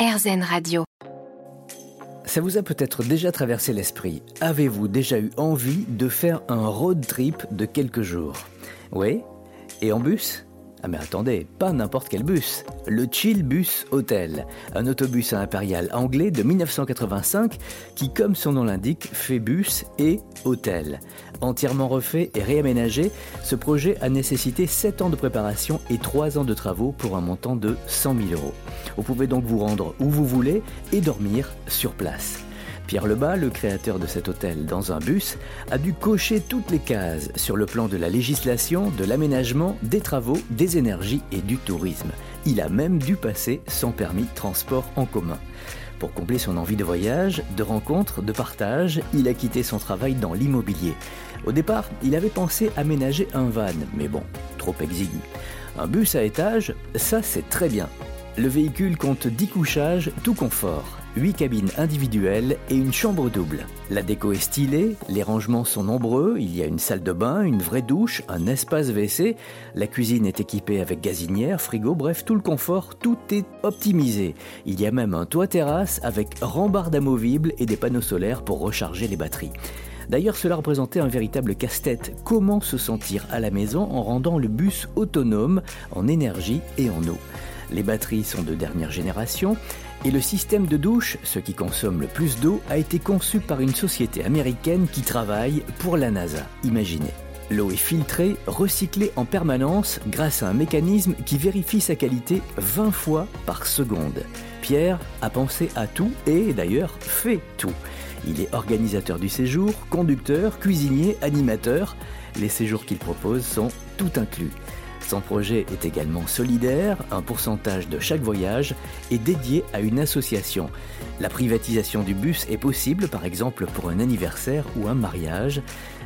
RZN Radio. Ça vous a peut-être déjà traversé l'esprit. Avez-vous déjà eu envie de faire un road trip de quelques jours? Oui? Et en bus? Ah mais attendez, pas n'importe quel bus. Le Chill Bus Hotel, un autobus impérial anglais de 1985 qui, comme son nom l'indique, fait bus et hôtel. Entièrement refait et réaménagé, ce projet a nécessité 7 ans de préparation et 3 ans de travaux pour un montant de 100 000 euros. Vous pouvez donc vous rendre où vous voulez et dormir sur place. Pierre Lebas, le créateur de cet hôtel dans un bus, a dû cocher toutes les cases sur le plan de la législation, de l'aménagement, des travaux, des énergies et du tourisme. Il a même dû passer son permis transport en commun. Pour combler son envie de voyage, de rencontres, de partage, il a quitté son travail dans l'immobilier. Au départ, il avait pensé aménager un van, mais bon, trop exigu. Un bus à étage, ça c'est très bien. Le véhicule compte 10 couchages, tout confort. 8 cabines individuelles et une chambre double. La déco est stylée, les rangements sont nombreux, il y a une salle de bain, une vraie douche, un espace WC, la cuisine est équipée avec gazinière, frigo, bref, tout le confort, tout est optimisé. Il y a même un toit terrasse avec rambarde amovible et des panneaux solaires pour recharger les batteries. D'ailleurs, cela représentait un véritable casse-tête. Comment se sentir à la maison en rendant le bus autonome en énergie et en eau? Les batteries sont de dernière génération et le système de douche, ce qui consomme le plus d'eau, a été conçu par une société américaine qui travaille pour la NASA. Imaginez. L'eau est filtrée, recyclée en permanence grâce à un mécanisme qui vérifie sa qualité 20 fois par seconde. Pierre a pensé à tout et d'ailleurs fait tout. Il est organisateur du séjour, conducteur, cuisinier, animateur. Les séjours qu'il propose sont tout inclus. Son projet est également solidaire, un pourcentage de chaque voyage est dédié à une association. La privatisation du bus est possible par exemple pour un anniversaire ou un mariage.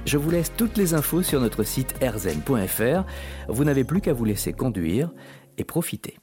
Je vous laisse toutes les infos sur notre site erzen.fr. Vous n'avez plus qu'à vous laisser conduire et profiter.